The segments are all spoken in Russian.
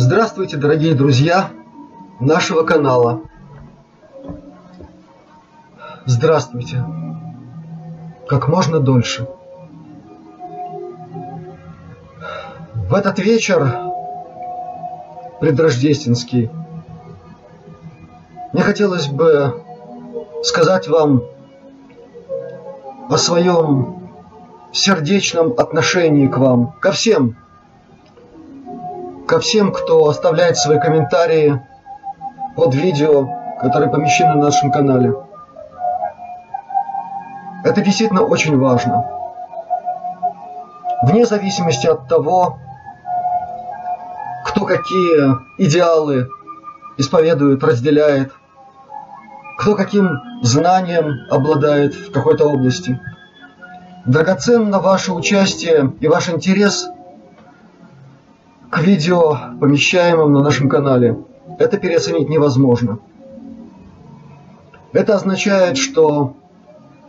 Здравствуйте, дорогие друзья нашего канала. Здравствуйте. Как можно дольше. В этот вечер предрождественский мне хотелось бы сказать вам о своем сердечном отношении к вам, ко всем, ко всем, кто оставляет свои комментарии под видео, которые помещены на нашем канале. Это действительно очень важно. Вне зависимости от того, кто какие идеалы исповедует, разделяет, кто каким знанием обладает в какой-то области. Драгоценно ваше участие и ваш интерес видео, помещаемым на нашем канале. Это переоценить невозможно. Это означает, что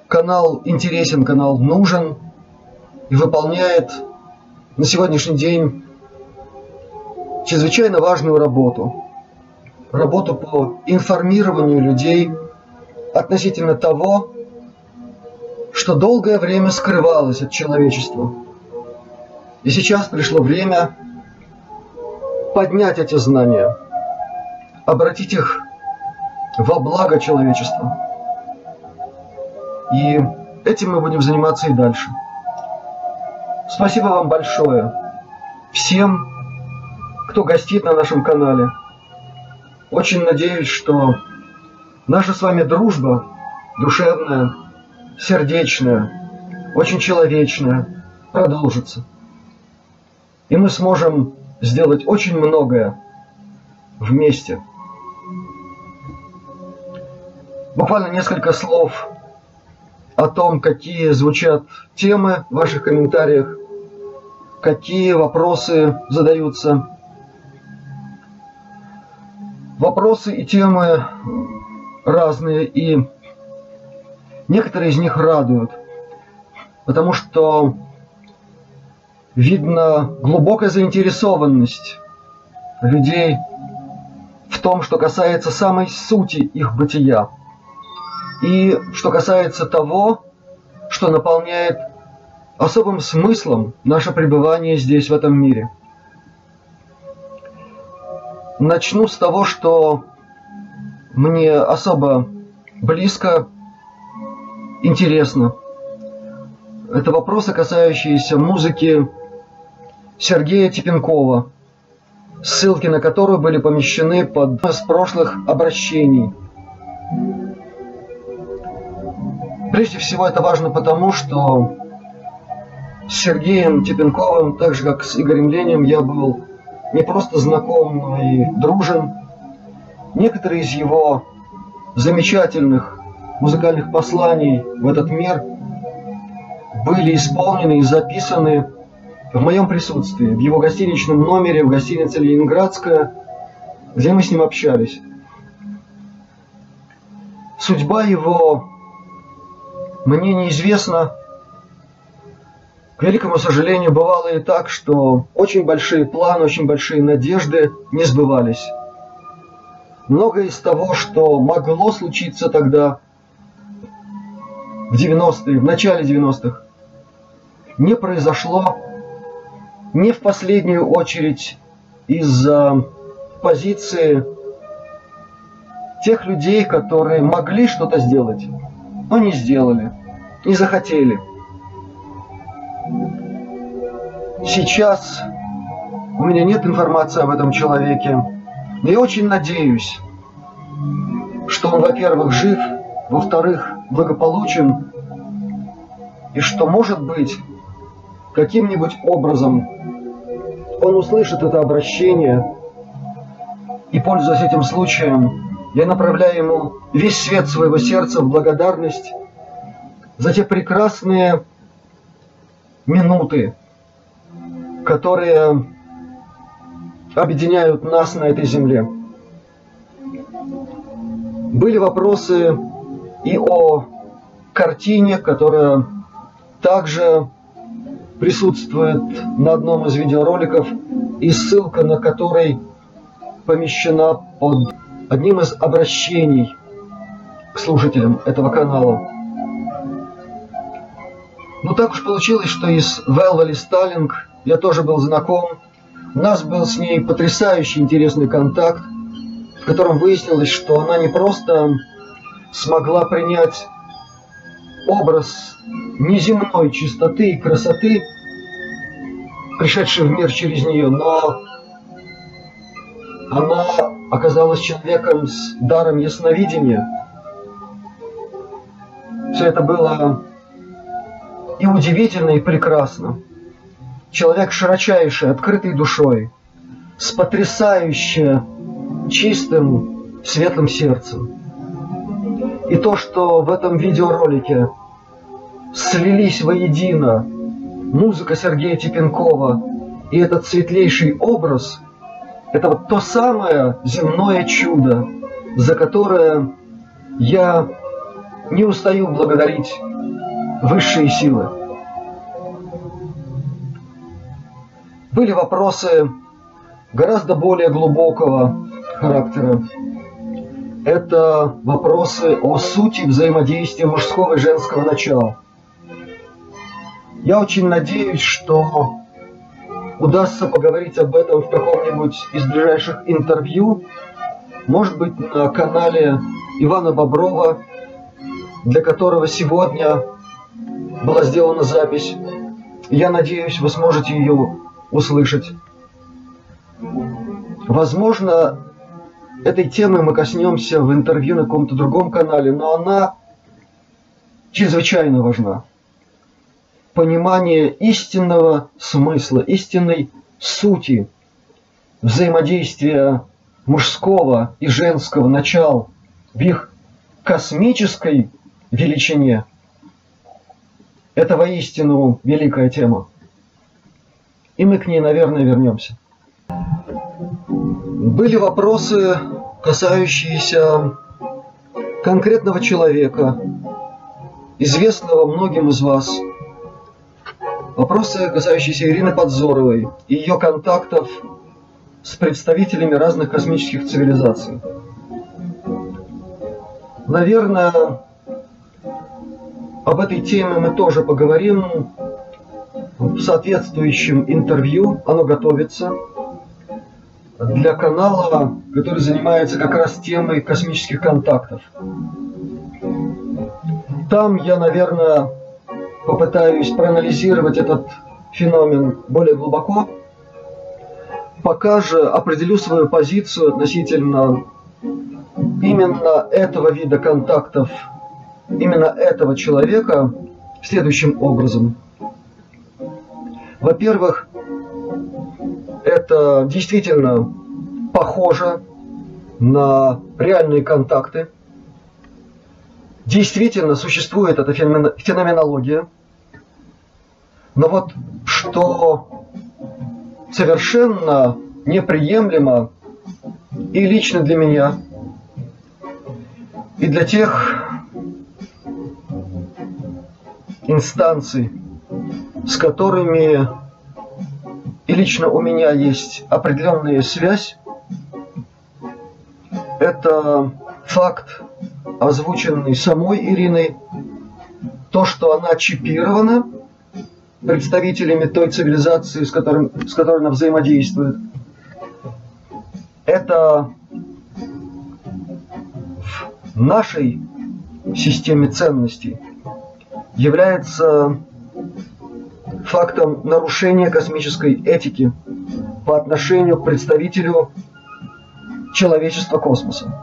канал интересен, канал нужен и выполняет на сегодняшний день чрезвычайно важную работу работу по информированию людей относительно того, что долгое время скрывалось от человечества. И сейчас пришло время поднять эти знания, обратить их во благо человечества. И этим мы будем заниматься и дальше. Спасибо вам большое всем, кто гостит на нашем канале. Очень надеюсь, что наша с вами дружба душевная, сердечная, очень человечная продолжится. И мы сможем сделать очень многое вместе. Буквально несколько слов о том, какие звучат темы в ваших комментариях, какие вопросы задаются Вопросы и темы разные, и некоторые из них радуют, потому что видно глубокая заинтересованность людей в том, что касается самой сути их бытия, и что касается того, что наполняет особым смыслом наше пребывание здесь, в этом мире – Начну с того, что мне особо близко, интересно. Это вопросы, касающиеся музыки Сергея Типенкова, ссылки на которую были помещены под с прошлых обращений. Прежде всего это важно потому, что с Сергеем Типенковым, так же как с Игорем Ленем, я был не просто знаком, но и дружен. Некоторые из его замечательных музыкальных посланий в этот мир были исполнены и записаны в моем присутствии, в его гостиничном номере в гостинице «Ленинградская», где мы с ним общались. Судьба его мне неизвестна, к великому сожалению, бывало и так, что очень большие планы, очень большие надежды не сбывались. Многое из того, что могло случиться тогда, в 90-е, в начале 90-х, не произошло не в последнюю очередь из-за позиции тех людей, которые могли что-то сделать, но не сделали, не захотели – Сейчас у меня нет информации об этом человеке, но я очень надеюсь, что он, во-первых, жив, во-вторых, благополучен, и что, может быть, каким-нибудь образом он услышит это обращение, и, пользуясь этим случаем, я направляю ему весь свет своего сердца в благодарность за те прекрасные минуты, которые объединяют нас на этой земле. Были вопросы и о картине, которая также присутствует на одном из видеороликов, и ссылка на который помещена под одним из обращений к слушателям этого канала. Ну так уж получилось, что и с Велвали Сталинг я тоже был знаком. У нас был с ней потрясающий интересный контакт, в котором выяснилось, что она не просто смогла принять образ неземной чистоты и красоты, пришедший в мир через нее, но она оказалась человеком с даром ясновидения. Все это было и удивительно, и прекрасно. Человек широчайший, открытой душой, с потрясающе чистым, светлым сердцем. И то, что в этом видеоролике слились воедино музыка Сергея Типенкова и этот светлейший образ, это вот то самое земное чудо, за которое я не устаю благодарить высшие силы. Были вопросы гораздо более глубокого характера. Это вопросы о сути взаимодействия мужского и женского начала. Я очень надеюсь, что удастся поговорить об этом в каком-нибудь из ближайших интервью, может быть, на канале Ивана Боброва, для которого сегодня была сделана запись. Я надеюсь, вы сможете ее услышать. Возможно, этой темы мы коснемся в интервью на каком-то другом канале, но она чрезвычайно важна. Понимание истинного смысла, истинной сути взаимодействия мужского и женского начал в их космической величине – это воистину великая тема. И мы к ней, наверное, вернемся. Были вопросы, касающиеся конкретного человека, известного многим из вас. Вопросы, касающиеся Ирины Подзоровой и ее контактов с представителями разных космических цивилизаций. Наверное, об этой теме мы тоже поговорим в соответствующем интервью. Оно готовится для канала, который занимается как раз темой космических контактов. Там я, наверное, попытаюсь проанализировать этот феномен более глубоко. Пока же определю свою позицию относительно именно этого вида контактов именно этого человека следующим образом. Во-первых, это действительно похоже на реальные контакты. Действительно существует эта феноменология. Но вот что совершенно неприемлемо и лично для меня, и для тех, инстанций, с которыми и лично у меня есть определенная связь. Это факт, озвученный самой Ириной, то, что она чипирована представителями той цивилизации, с, которым, с которой она взаимодействует. Это в нашей системе ценностей – является фактом нарушения космической этики по отношению к представителю человечества космоса.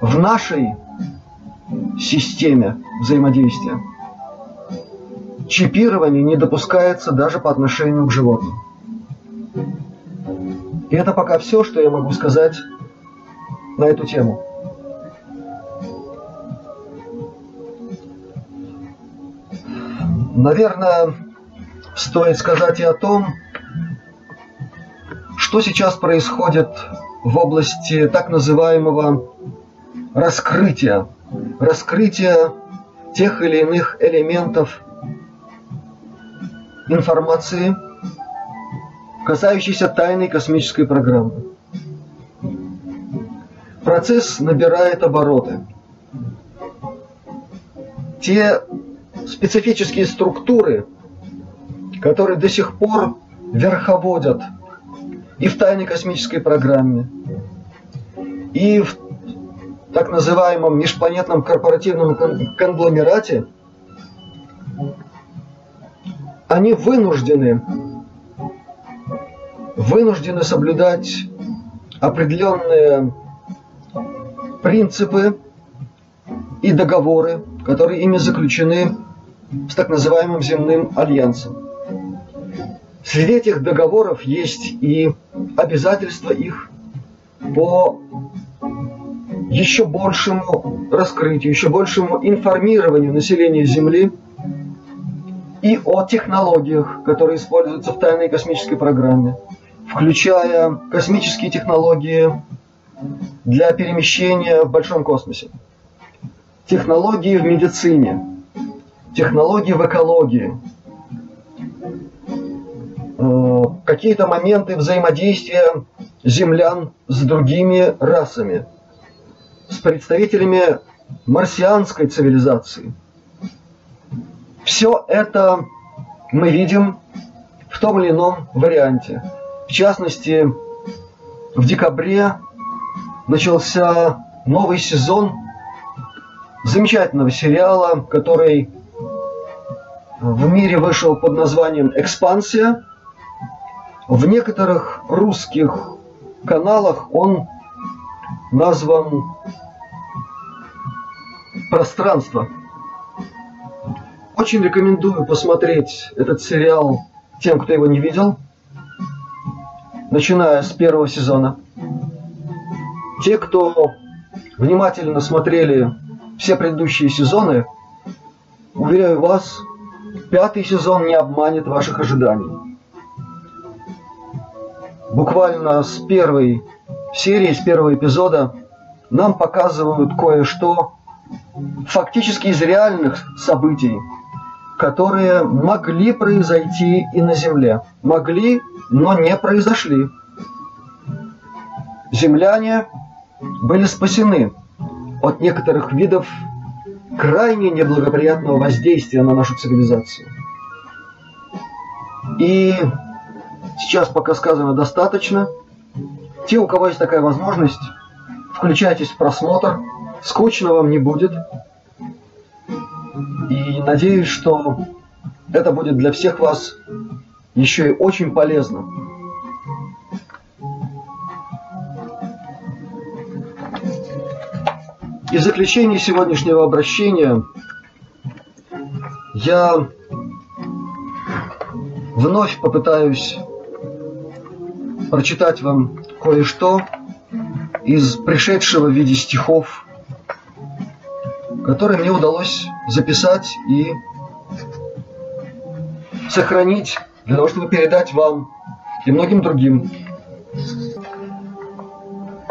В нашей системе взаимодействия чипирование не допускается даже по отношению к животным. И это пока все, что я могу сказать на эту тему. Наверное, стоит сказать и о том, что сейчас происходит в области так называемого раскрытия, раскрытия тех или иных элементов информации, касающейся тайной космической программы. процесс набирает обороты. Те специфические структуры, которые до сих пор верховодят и в тайной космической программе, и в так называемом межпланетном корпоративном конгломерате, они вынуждены, вынуждены соблюдать определенные принципы и договоры, которые ими заключены с так называемым земным альянсом. Среди этих договоров есть и обязательства их по еще большему раскрытию, еще большему информированию населения Земли и о технологиях, которые используются в тайной космической программе, включая космические технологии для перемещения в большом космосе, технологии в медицине, технологии в экологии, э, какие-то моменты взаимодействия землян с другими расами, с представителями марсианской цивилизации. Все это мы видим в том или ином варианте. В частности, в декабре начался новый сезон замечательного сериала, который в мире вышел под названием «Экспансия». В некоторых русских каналах он назван «Пространство». Очень рекомендую посмотреть этот сериал тем, кто его не видел, начиная с первого сезона. Те, кто внимательно смотрели все предыдущие сезоны, уверяю вас, пятый сезон не обманет ваших ожиданий. Буквально с первой серии, с первого эпизода нам показывают кое-что фактически из реальных событий, которые могли произойти и на Земле. Могли, но не произошли. Земляне были спасены от некоторых видов крайне неблагоприятного воздействия на нашу цивилизацию. И сейчас пока сказано достаточно. Те, у кого есть такая возможность, включайтесь в просмотр, скучно вам не будет. И надеюсь, что это будет для всех вас еще и очень полезно. И в заключение сегодняшнего обращения я вновь попытаюсь прочитать вам кое-что из пришедшего в виде стихов, которые мне удалось записать и сохранить для того, чтобы передать вам и многим другим.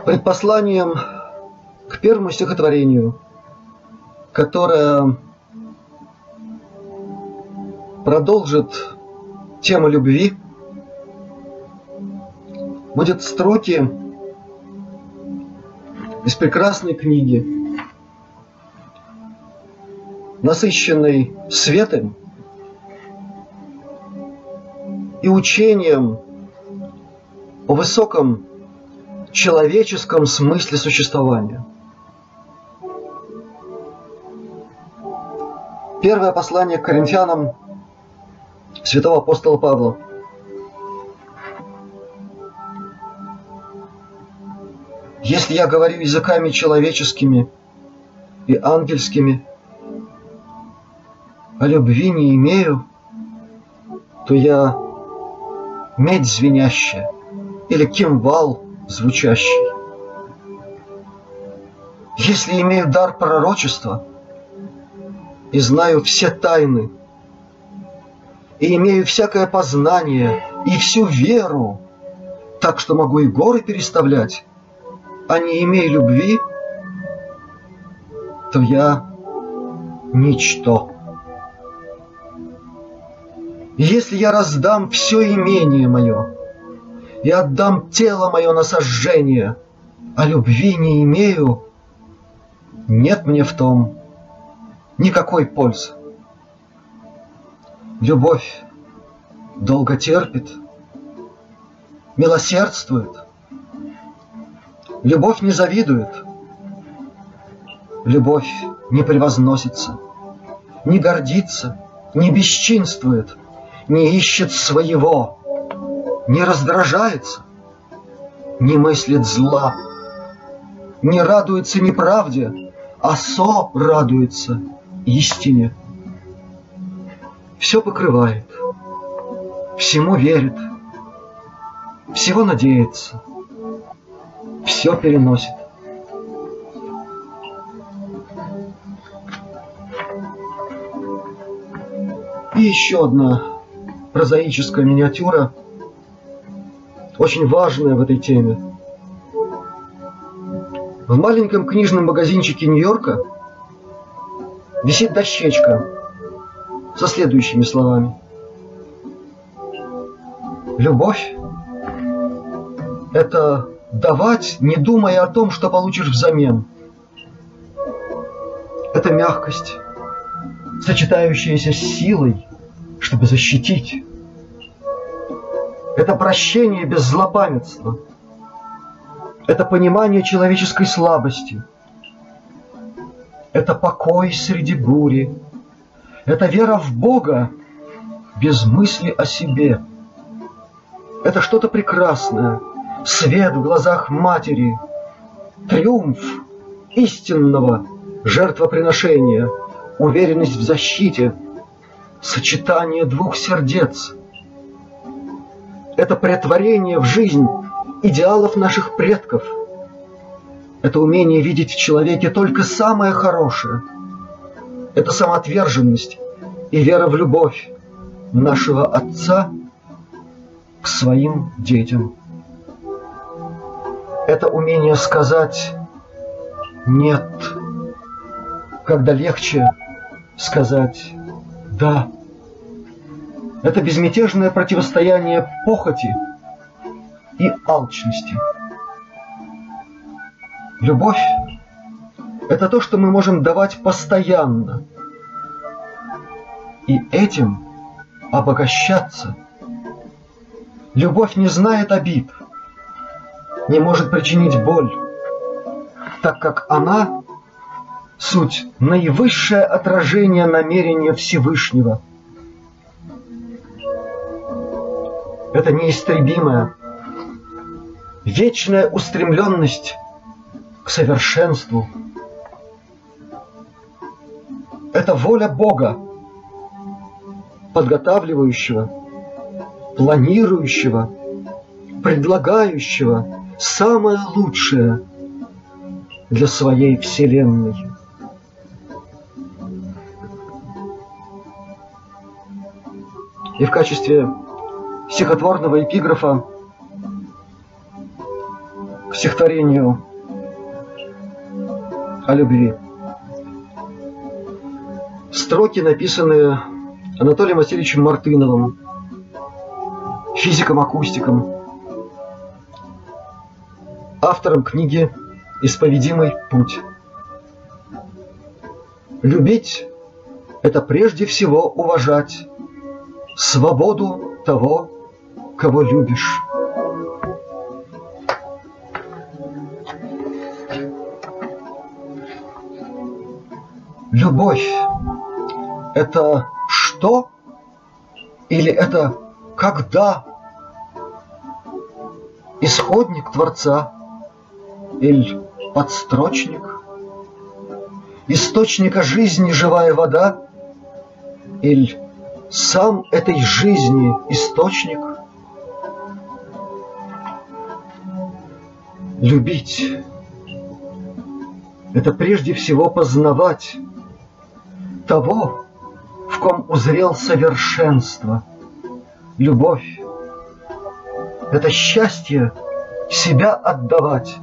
Предпосланием к первому стихотворению, которое продолжит тему любви, будет строки из прекрасной книги, насыщенной светом и учением о высоком человеческом смысле существования – Первое послание к коринфянам святого апостола Павла. Если я говорю языками человеческими и ангельскими, а любви не имею, то я медь звенящая или кимвал звучащий. Если имею дар пророчества – и знаю все тайны, и имею всякое познание и всю веру, так что могу и горы переставлять, а не имея любви, то я ничто. Если я раздам все имение мое и отдам тело мое на сожжение, а любви не имею, нет мне в том никакой пользы. Любовь долго терпит, милосердствует. Любовь не завидует. Любовь не превозносится, не гордится, не бесчинствует, не ищет своего, не раздражается, не мыслит зла, не радуется неправде, а со радуется истине. Все покрывает, всему верит, всего надеется, все переносит. И еще одна прозаическая миниатюра, очень важная в этой теме. В маленьком книжном магазинчике Нью-Йорка висит дощечка со следующими словами. Любовь – это давать, не думая о том, что получишь взамен. Это мягкость, сочетающаяся с силой, чтобы защитить. Это прощение без злопамятства. Это понимание человеческой слабости. Это покой среди бури. Это вера в Бога без мысли о себе. Это что-то прекрасное, свет в глазах матери, триумф истинного жертвоприношения, уверенность в защите, сочетание двух сердец. Это претворение в жизнь идеалов наших предков. Это умение видеть в человеке только самое хорошее. Это самоотверженность и вера в любовь нашего Отца к своим детям. Это умение сказать «нет», когда легче сказать «да». Это безмятежное противостояние похоти и алчности. Любовь – это то, что мы можем давать постоянно, и этим обогащаться. Любовь не знает обид, не может причинить боль, так как она – суть наивысшее отражение намерения Всевышнего. Это неистребимое, вечная устремленность совершенству. Это воля Бога, подготавливающего, планирующего, предлагающего самое лучшее для своей Вселенной. И в качестве стихотворного эпиграфа к стихотворению о любви. Строки, написанные Анатолием Васильевичем Мартыновым, физиком-акустиком, автором книги «Исповедимый путь». Любить – это прежде всего уважать свободу того, кого любишь. Любовь – это что или это когда? Исходник Творца или подстрочник? Источника жизни живая вода или сам этой жизни источник? Любить – это прежде всего познавать того, в ком узрел совершенство. Любовь – это счастье себя отдавать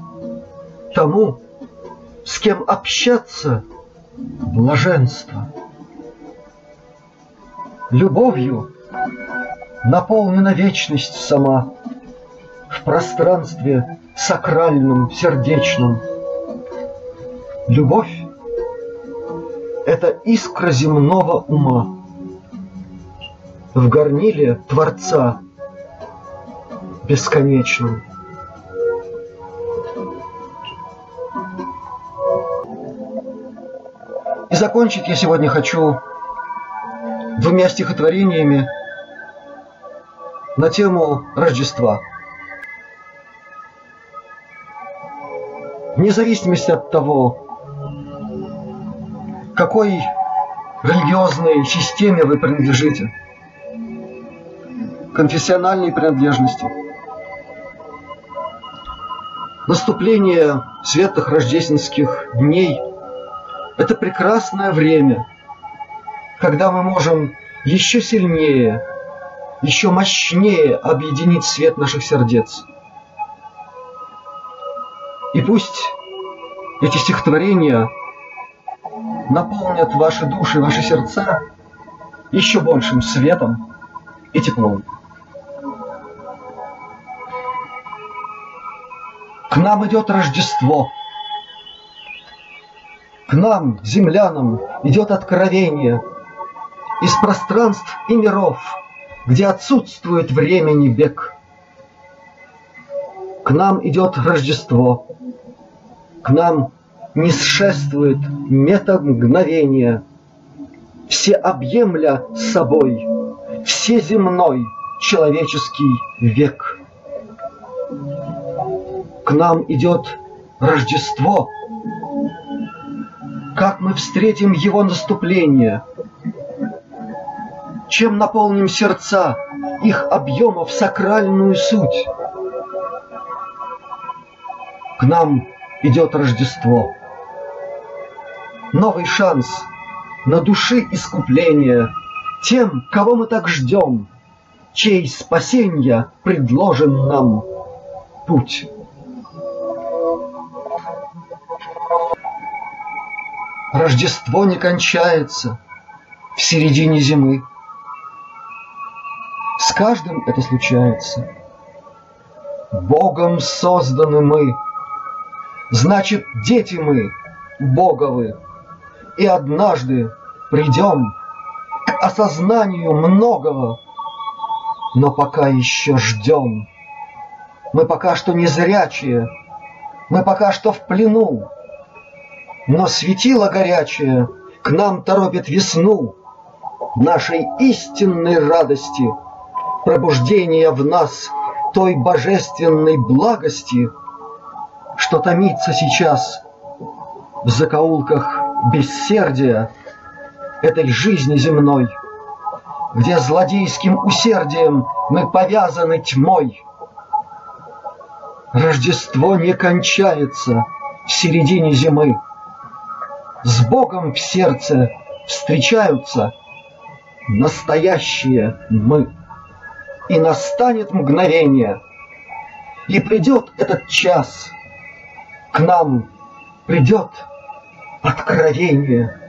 тому, с кем общаться – блаженство. Любовью наполнена вечность сама, в пространстве сакральном, сердечном. Любовь – это искра земного ума. В горниле Творца бесконечном. И закончить я сегодня хочу двумя стихотворениями на тему Рождества. Вне зависимости от того, какой религиозной системе вы принадлежите, конфессиональной принадлежности, наступление светлых рождественских дней – это прекрасное время, когда мы можем еще сильнее еще мощнее объединить свет наших сердец. И пусть эти стихотворения наполнят ваши души, ваши сердца еще большим светом и теплом. К нам идет Рождество. К нам, землянам, идет откровение из пространств и миров – где отсутствует времени бег. К нам идет Рождество, к нам не сшествует мета мгновения, все объемля собой, все земной человеческий век. К нам идет Рождество, как мы встретим его наступление – чем наполним сердца их объемов сакральную суть. К нам идет Рождество. Новый шанс на души искупления тем, кого мы так ждем, чей спасенья предложен нам путь. Рождество не кончается в середине зимы. С каждым это случается. Богом созданы мы, значит, дети мы Боговы, и однажды придем к осознанию многого, но пока еще ждем. Мы пока что не зрячие, мы пока что в плену, но светило горячее к нам торопит весну нашей истинной радости — пробуждения в нас той божественной благости, что томится сейчас в закоулках бессердия этой жизни земной, где злодейским усердием мы повязаны тьмой. Рождество не кончается в середине зимы. С Богом в сердце встречаются настоящие мы и настанет мгновение, и придет этот час, к нам придет откровение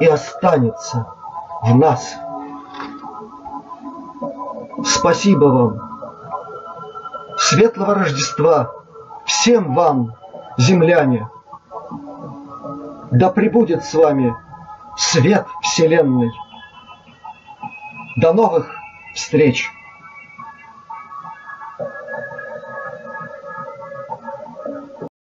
и останется в нас. Спасибо вам. Светлого Рождества всем вам, земляне. Да пребудет с вами свет Вселенной. До новых встреч!